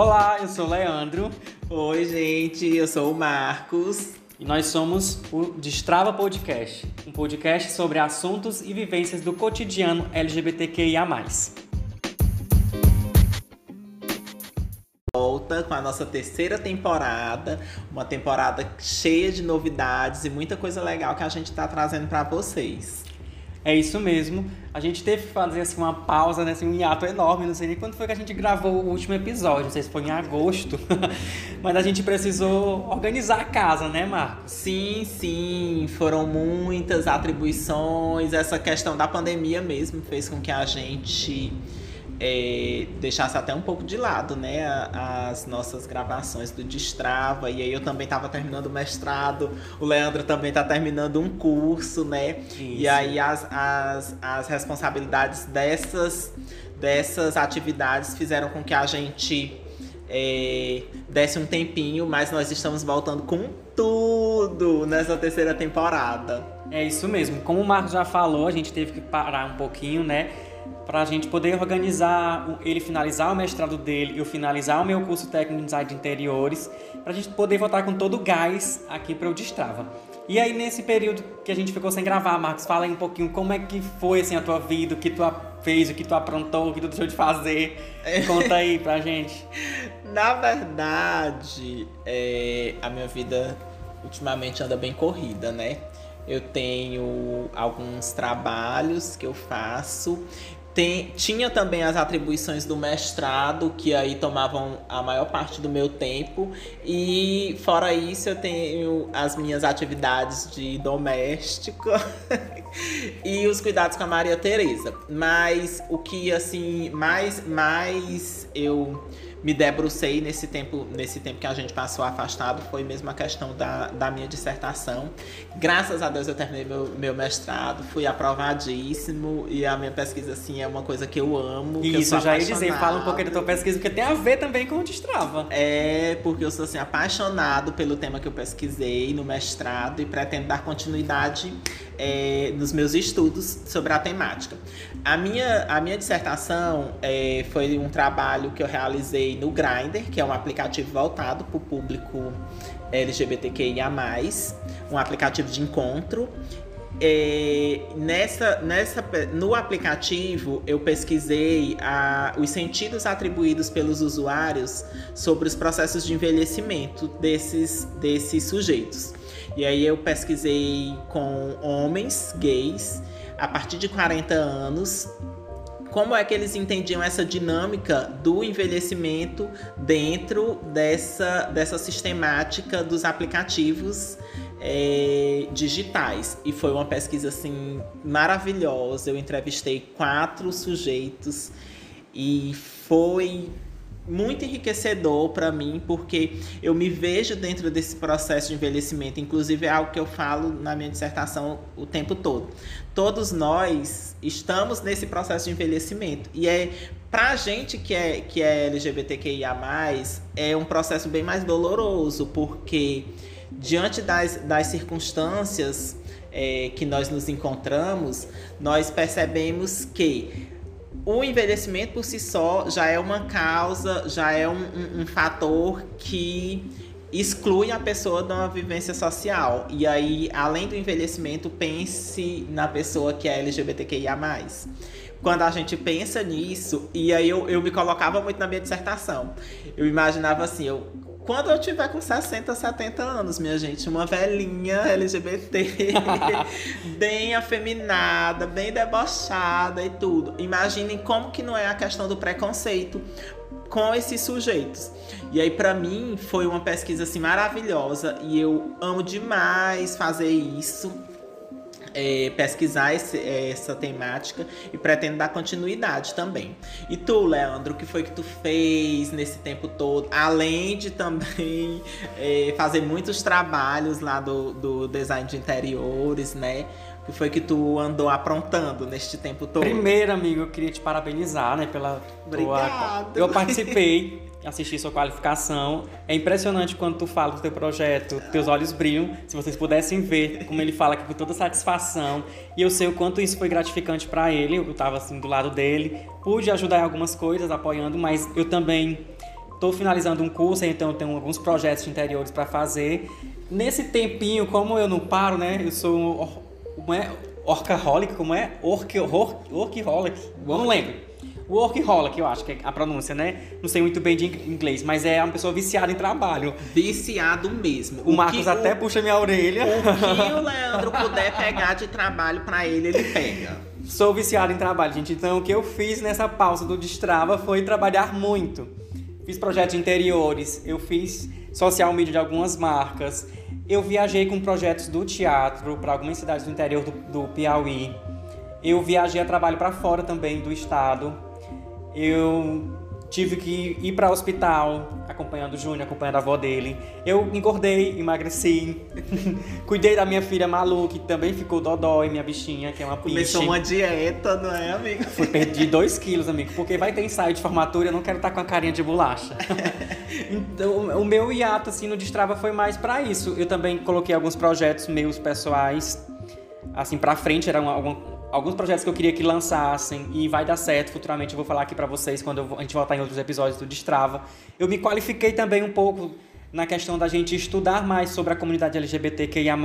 Olá, eu sou o Leandro Oi, gente, eu sou o Marcos. e nós somos o Destrava Podcast, um podcast sobre assuntos e vivências do cotidiano LGBTQIA+. Volta com a nossa terceira temporada, uma temporada cheia de novidades e muita coisa legal que a gente tá trazendo pra vocês. É isso mesmo. A gente teve que fazer assim uma pausa, né, assim, um hiato enorme. Não sei nem quando foi que a gente gravou o último episódio. Não sei se foi em agosto. Mas a gente precisou organizar a casa, né, Marcos? Sim, sim, foram muitas atribuições. Essa questão da pandemia mesmo fez com que a gente é, deixasse até um pouco de lado, né, as nossas gravações do Destrava. E aí eu também estava terminando o mestrado, o Leandro também está terminando um curso, né? E Isso. aí as, as, as responsabilidades dessas, dessas atividades fizeram com que a gente é, desse um tempinho, mas nós estamos voltando com tudo nessa terceira temporada. É isso mesmo. Como o Marcos já falou, a gente teve que parar um pouquinho, né? Pra gente poder organizar, ele finalizar o mestrado dele e eu finalizar o meu curso técnico em design de interiores, pra gente poder voltar com todo o gás aqui para o Destrava. E aí, nesse período que a gente ficou sem gravar, Marcos, fala aí um pouquinho como é que foi assim, a tua vida, o que tu a- fez, o que tu aprontou, o que tu deixou de fazer. Conta aí pra gente. Na verdade, é, a minha vida ultimamente anda bem corrida, né? Eu tenho alguns trabalhos que eu faço. Tem- tinha também as atribuições do mestrado, que aí tomavam a maior parte do meu tempo. E fora isso, eu tenho as minhas atividades de doméstico e os cuidados com a Maria Tereza. Mas o que assim mais mais eu me debrucei nesse tempo, nesse tempo que a gente passou afastado foi mesmo a questão da, da minha dissertação. Graças a Deus eu terminei meu, meu mestrado, fui aprovadíssimo e a minha pesquisa assim é uma coisa que eu amo. que eu Isso, eu já ia dizer, fala um pouquinho da tua pesquisa, porque tem a ver também com o Destrava. É porque eu sou assim apaixonado pelo tema que eu pesquisei no mestrado e pretendo dar continuidade é, nos meus estudos sobre a temática. A minha, a minha dissertação é, foi um trabalho que eu realizei no Grindr, que é um aplicativo voltado para o público LGBTQIA+, um aplicativo de encontro. É, nessa, nessa, no aplicativo eu pesquisei a- os sentidos atribuídos pelos usuários sobre os processos de envelhecimento desses, desses sujeitos. E aí eu pesquisei com homens gays a partir de 40 anos como é que eles entendiam essa dinâmica do envelhecimento dentro dessa, dessa sistemática dos aplicativos é, digitais. E foi uma pesquisa assim maravilhosa. Eu entrevistei quatro sujeitos e foi muito enriquecedor para mim, porque eu me vejo dentro desse processo de envelhecimento. Inclusive, é algo que eu falo na minha dissertação o tempo todo. Todos nós estamos nesse processo de envelhecimento. E é pra gente que é, que é LGBTQIA, é um processo bem mais doloroso, porque diante das, das circunstâncias é, que nós nos encontramos, nós percebemos que o envelhecimento por si só já é uma causa, já é um, um- um fator que exclui a pessoa de uma vivência social. E aí, além do envelhecimento, pense na pessoa que é LGBTQIA. Quando a gente pensa nisso, e aí eu, eu me colocava muito na minha dissertação. Eu imaginava assim, eu. Quando eu tiver com 60, 70 anos, minha gente, uma velhinha LGBT, bem afeminada, bem debochada e tudo. Imaginem como que não é a questão do preconceito com esses sujeitos. E aí pra mim foi uma pesquisa assim maravilhosa e eu amo demais fazer isso. É, pesquisar esse- essa temática e pretendo dar continuidade também. E tu, Leandro, o que foi que tu fez nesse tempo todo? Além de também é, fazer muitos trabalhos lá do, do design de interiores, né? O que foi que tu andou aprontando neste tempo todo? Primeiro, amigo, eu queria te parabenizar, né, pela Obrigado. tua... Eu participei, assisti sua qualificação. É impressionante quando tu fala do teu projeto, teus olhos brilham. Se vocês pudessem ver como ele fala aqui com toda satisfação. E eu sei o quanto isso foi gratificante para ele. Eu tava assim do lado dele, pude ajudar em algumas coisas, apoiando, mas eu também Tô finalizando um curso, então tenho alguns projetos de interiores para fazer. Nesse tempinho, como eu não paro, né? Eu sou um, como é? Orcaholic, como é? Orc, orc, orcaholic, não lembro. Workaholic, eu acho que é a pronúncia, né? Não sei muito bem de inglês, mas é uma pessoa viciada em trabalho. Viciado mesmo. O, o Marcos que, até o, puxa minha orelha. O que o Leandro puder pegar de trabalho para ele, ele pega. Sou viciado em trabalho, gente. Então, o que eu fiz nessa pausa do Destrava foi trabalhar muito. Fiz projetos de interiores, eu fiz social media de algumas marcas, eu viajei com projetos do teatro para algumas cidades do interior do, do Piauí. Eu viajei a trabalho para fora também do estado. Eu tive que ir para o hospital acompanhando o Júnior, acompanhando a avó dele. Eu engordei, emagreci, cuidei da minha filha Malu, que também ficou dodói, minha bichinha, que é uma piche. Começou uma dieta, não é, amigo? Fui perdi dois quilos, amigo, porque vai ter ensaio de formatura e eu não quero estar com a carinha de bolacha. então, o meu hiato, assim, no Destrava foi mais para isso. Eu também coloquei alguns projetos meus pessoais, assim, para frente, era uma, alguns projetos que eu queria que lançassem e vai dar certo futuramente. Eu vou falar aqui para vocês quando a gente voltar em outros episódios do Destrava. Eu me qualifiquei também um pouco na questão da gente estudar mais sobre a comunidade LGBTQIA+.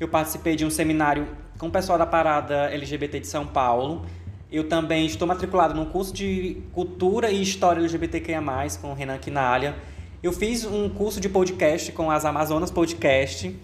Eu participei de um seminário com o pessoal da Parada LGBT de São Paulo. Eu também estou matriculado num curso de Cultura e História LGBTQIA+, com o Renan Quinalha. Eu fiz um curso de podcast com as Amazonas Podcast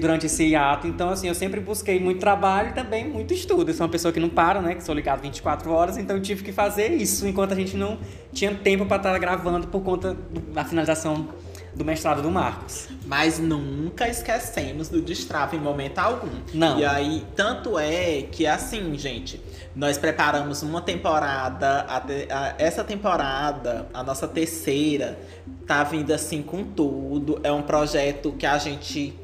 durante esse hiato. Então, assim, eu sempre busquei muito trabalho e também muito estudo. Eu sou uma pessoa que não para, né? Que sou ligado 24 horas, então eu tive que fazer isso enquanto a gente não tinha tempo para estar gravando por conta da finalização do mestrado do Marcos. Mas nunca esquecemos do Destrava em momento algum. Não. E aí, tanto é que assim, gente, nós preparamos uma temporada, a, a, essa temporada, a nossa terceira, tá vindo assim com tudo. É um projeto que a gente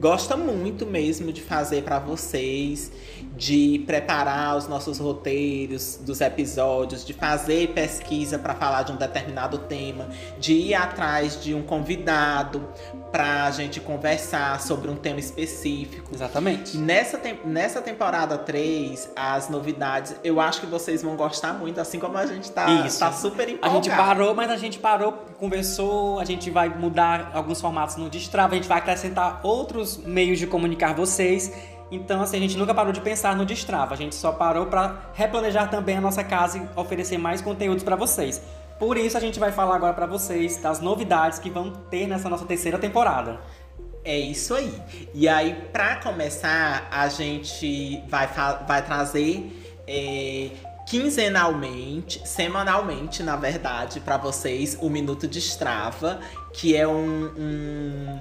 gosta muito mesmo de fazer para vocês, de preparar os nossos roteiros dos episódios, de fazer pesquisa para falar de um determinado tema, de ir atrás de um convidado para a gente conversar sobre um tema específico. Exatamente. Nessa, te nessa temporada 3, as novidades, eu acho que vocês vão gostar muito, assim como a gente tá, tá super empolgado. A gente parou, mas a gente parou, conversou, a gente vai mudar alguns formatos no Destrava, a gente vai acrescentar outros meios de comunicar vocês então, assim, a gente nunca parou de pensar no Destrava, a gente só parou para replanejar também a nossa casa e oferecer mais conteúdos para vocês. Por isso, a gente vai falar agora para vocês das novidades que vão ter nessa nossa terceira temporada. É isso aí. E aí, para começar, a gente vai, vai trazer é, quinzenalmente, semanalmente, na verdade, para vocês o Minuto de Strava, que é um, um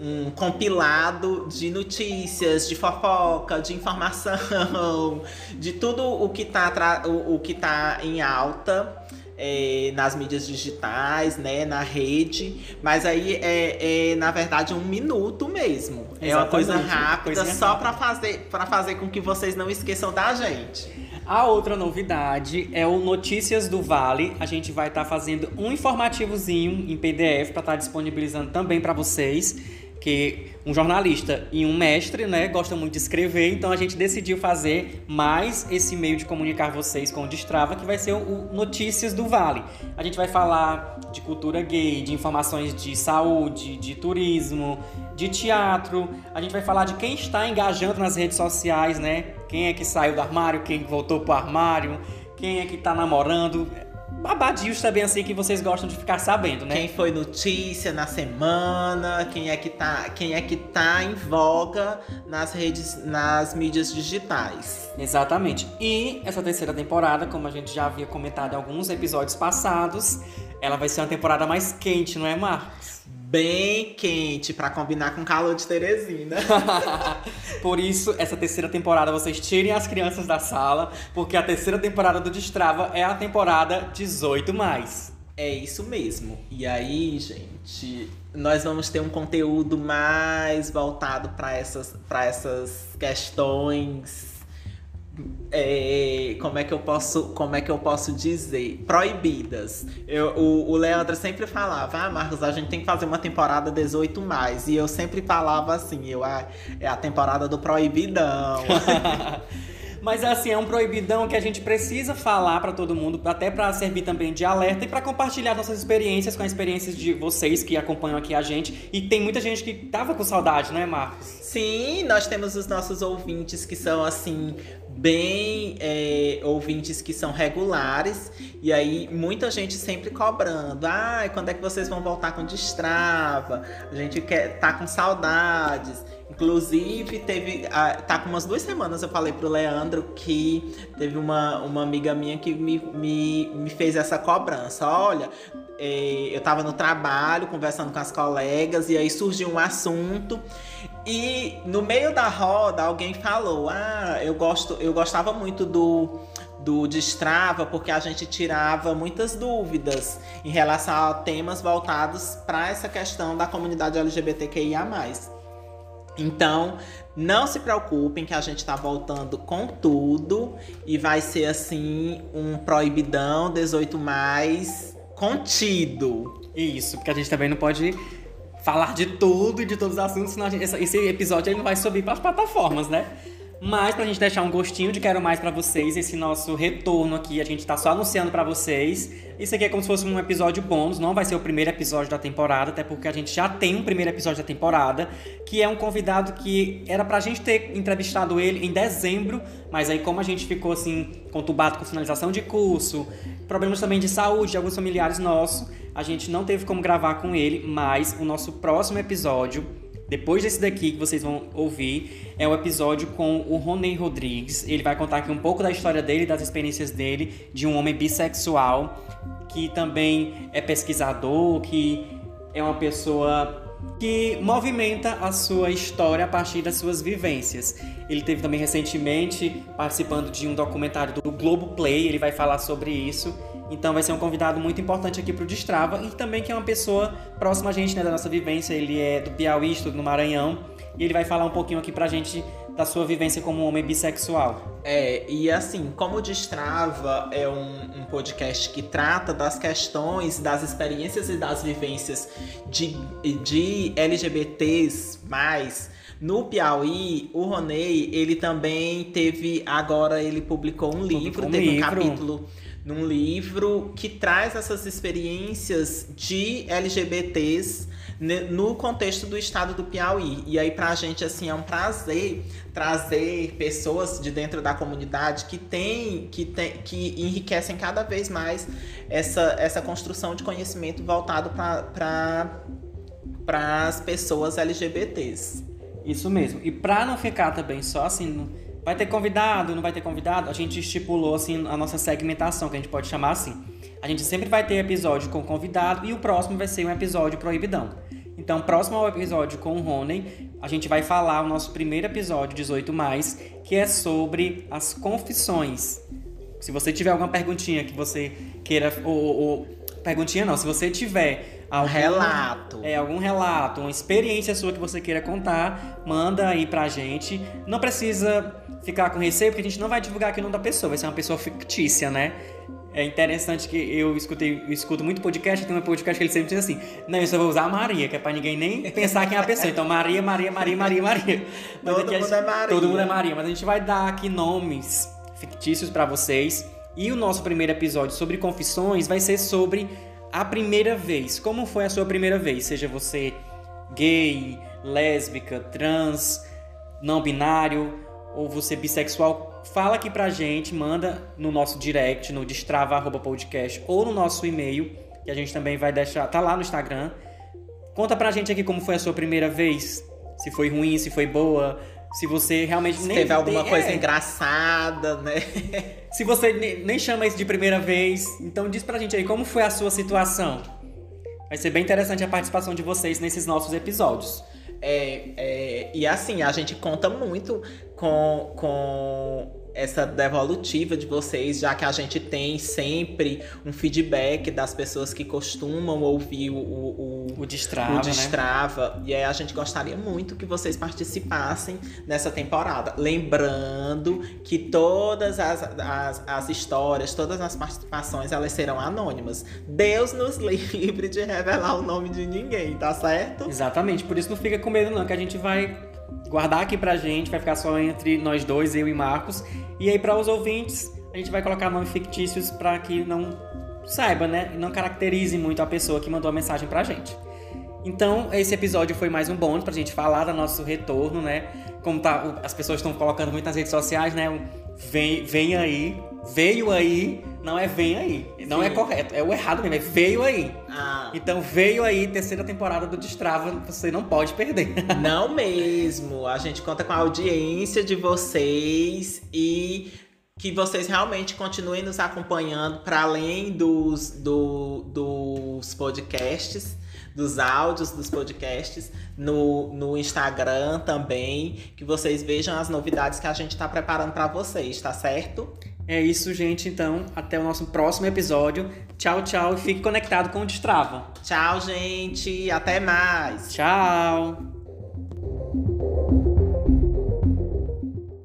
um compilado de notícias, de fofoca, de informação, de tudo o que tá, o, o que tá em alta. É, nas mídias digitais, né, na rede, mas aí é, é na verdade um minuto mesmo. Exatamente. É uma coisa rápida, só para fazer para fazer com que vocês não esqueçam da gente. A outra novidade é o Notícias do Vale. A gente vai estar tá fazendo um informativozinho em PDF para estar tá disponibilizando também para vocês que um jornalista e um mestre, né, gostam muito de escrever, então a gente decidiu fazer mais esse meio de comunicar vocês com o Destrava, que vai ser o Notícias do Vale. A gente vai falar de cultura gay, de informações de saúde, de turismo, de teatro. A gente vai falar de quem está engajando nas redes sociais, né? Quem é que saiu do armário, quem voltou pro armário, quem é que está namorando babadios também assim que vocês gostam de ficar sabendo, né? Quem foi notícia na semana, quem é que tá, quem é que tá em voga nas redes, nas mídias digitais. Exatamente. E essa terceira temporada, como a gente já havia comentado em alguns episódios passados, ela vai ser uma temporada mais quente, não é, Marcos? Bem quente para combinar com o calor de Teresina. Por isso, essa terceira temporada vocês tirem as crianças da sala, porque a terceira temporada do Destrava é a temporada 18 mais. É isso mesmo. E aí, gente, nós vamos ter um conteúdo mais voltado para essas, essas questões é, como é que eu posso como é que eu posso dizer? Proibidas. Eu, o, o Leandro sempre falava ah Marcos a gente tem que fazer uma temporada 18 mais. E eu sempre falava assim eu ah, é a temporada do proibidão Mas assim, é um proibidão que a gente precisa falar para todo mundo, até para servir também de alerta e para compartilhar nossas experiências com as experiências de vocês que acompanham aqui a gente. E tem muita gente que tava com saudade, né, Marcos? Sim, nós temos os nossos ouvintes que são assim bem é, ouvintes que são regulares e aí muita gente sempre cobrando ah quando é que vocês vão voltar com Destrava a gente quer tá com saudades Inclusive, teve. Tá com umas duas semanas eu falei pro Leandro que teve uma, uma amiga minha que me, me, me fez essa cobrança. Olha, é, eu tava no trabalho, conversando com as colegas, e aí surgiu um assunto. E no meio da roda, alguém falou: Ah, eu, gosto, eu gostava muito do do Destrava, porque a gente tirava muitas dúvidas em relação a temas voltados para essa questão da comunidade LGBTQIA. Então, não se preocupem que a gente tá voltando com tudo e vai ser assim um proibidão 18 mais contido. Isso, porque a gente também não pode falar de tudo e de todos os assuntos, senão gente, esse episódio ele não vai subir para as plataformas, né? Mas pra gente deixar um gostinho de quero mais para vocês, esse nosso retorno aqui, a gente tá só anunciando para vocês. Isso aqui é como se fosse um episódio bônus, não vai ser o primeiro episódio da temporada, até porque a gente já tem um primeiro episódio da temporada, que é um convidado que era pra gente ter entrevistado ele em dezembro, mas aí como a gente ficou assim conturbado com finalização de curso, problemas também de saúde de alguns familiares nossos, a gente não teve como gravar com ele, mas o nosso próximo episódio depois desse daqui que vocês vão ouvir, é o episódio com o Roney Rodrigues. Ele vai contar aqui um pouco da história dele, das experiências dele, de um homem bissexual, que também é pesquisador, que é uma pessoa que movimenta a sua história a partir das suas vivências. Ele teve também recentemente participando de um documentário do Globo Play, ele vai falar sobre isso. Então vai ser um convidado muito importante aqui para o Destrava e também que é uma pessoa próxima a gente, né, da nossa vivência. Ele é do Piauí, estudo no Maranhão, e ele vai falar um pouquinho aqui pra gente da sua vivência como homem bissexual. É, e assim, como o Destrava é um, um, podcast que trata das questões, das experiências e das vivências de, de LGBTs mais. No Piauí, o Ronei, ele também teve. Agora ele publicou um publicou livro, um teve livro. um capítulo num livro que traz essas experiências de LGBTs no contexto do estado do Piauí. E aí, pra gente, assim, é um prazer trazer pessoas de dentro da comunidade que tem, que tem, que enriquecem cada vez mais essa, essa construção de conhecimento voltado para as pessoas LGBTs. Isso mesmo. E para não ficar também só assim Vai ter convidado, não vai ter convidado? A gente estipulou assim a nossa segmentação, que a gente pode chamar assim. A gente sempre vai ter episódio com convidado e o próximo vai ser um episódio proibidão. Então, próximo ao episódio com o Rony, a gente vai falar o nosso primeiro episódio, 18 mais, que é sobre as confissões. Se você tiver alguma perguntinha que você queira ou, ou perguntinha não, se você tiver algum relato, é algum relato, uma experiência sua que você queira contar, manda aí pra gente. Não precisa ficar com receio, porque a gente não vai divulgar aqui o nome da pessoa, vai ser uma pessoa fictícia, né? É interessante que eu escutei, eu escuto muito podcast, tem um podcast que ele sempre diz assim: Não, eu só vou usar a Maria, que é pra ninguém nem pensar quem é a pessoa. Então, Maria, Maria, Maria, Maria, Maria. Mas todo mundo é Maria. Todo mundo é Maria, mas a gente vai dar aqui nomes fictícios para vocês. E o nosso primeiro episódio sobre confissões vai ser sobre a primeira vez. Como foi a sua primeira vez? Seja você gay, lésbica, trans, não binário ou você bissexual, fala aqui pra gente, manda no nosso direct, no destrava.podcast ou no nosso e-mail, que a gente também vai deixar, tá lá no Instagram. Conta pra gente aqui como foi a sua primeira vez, se foi ruim, se foi boa, se você realmente se nem teve alguma coisa é. engraçada, né? se você nem, chama isso de primeira vez, então diz pra gente aí como foi a sua situação. Vai ser bem interessante a participação de vocês nesses nossos episódios. É, é, e assim, a gente conta muito com, com essa devolutiva de vocês, já que a gente tem sempre um feedback das pessoas que costumam ouvir o, o, o Destrava. O Destrava. Né? E aí a gente gostaria muito que vocês participassem nessa temporada. Lembrando que todas as, as, as histórias, todas as participações, elas serão anônimas. Deus nos livre de revelar o nome de ninguém, tá certo? Exatamente. Por isso não fica com medo, não, que a gente vai guardar aqui pra gente, vai ficar só entre nós dois, eu e Marcos. E aí, para os ouvintes, a gente vai colocar nomes fictícios para que não saiba, né? E não caracterize muito a pessoa que mandou a mensagem pra gente. Então, esse episódio foi mais um bônus pra gente falar do nosso retorno, né? Como tá, as pessoas estão colocando muito nas redes sociais, né? Vem, vem aí, veio aí, não é vem aí. Não é Sim. é correto, é o errado mesmo, é veio aí. Ah. Então veio aí, terceira temporada do Destrava, você não pode perder. Não mesmo. A gente conta com a audiência de vocês e que vocês realmente continuem nos acompanhando para além dos, do, dos podcasts dos áudios dos podcasts no, no Instagram também, que vocês vejam as novidades que a gente está preparando para vocês, tá certo? É isso, gente. Então, até o nosso próximo episódio. Tchau, tchau e fique conectado com o Destrava. Tchau, gente. Até mais. Tchau.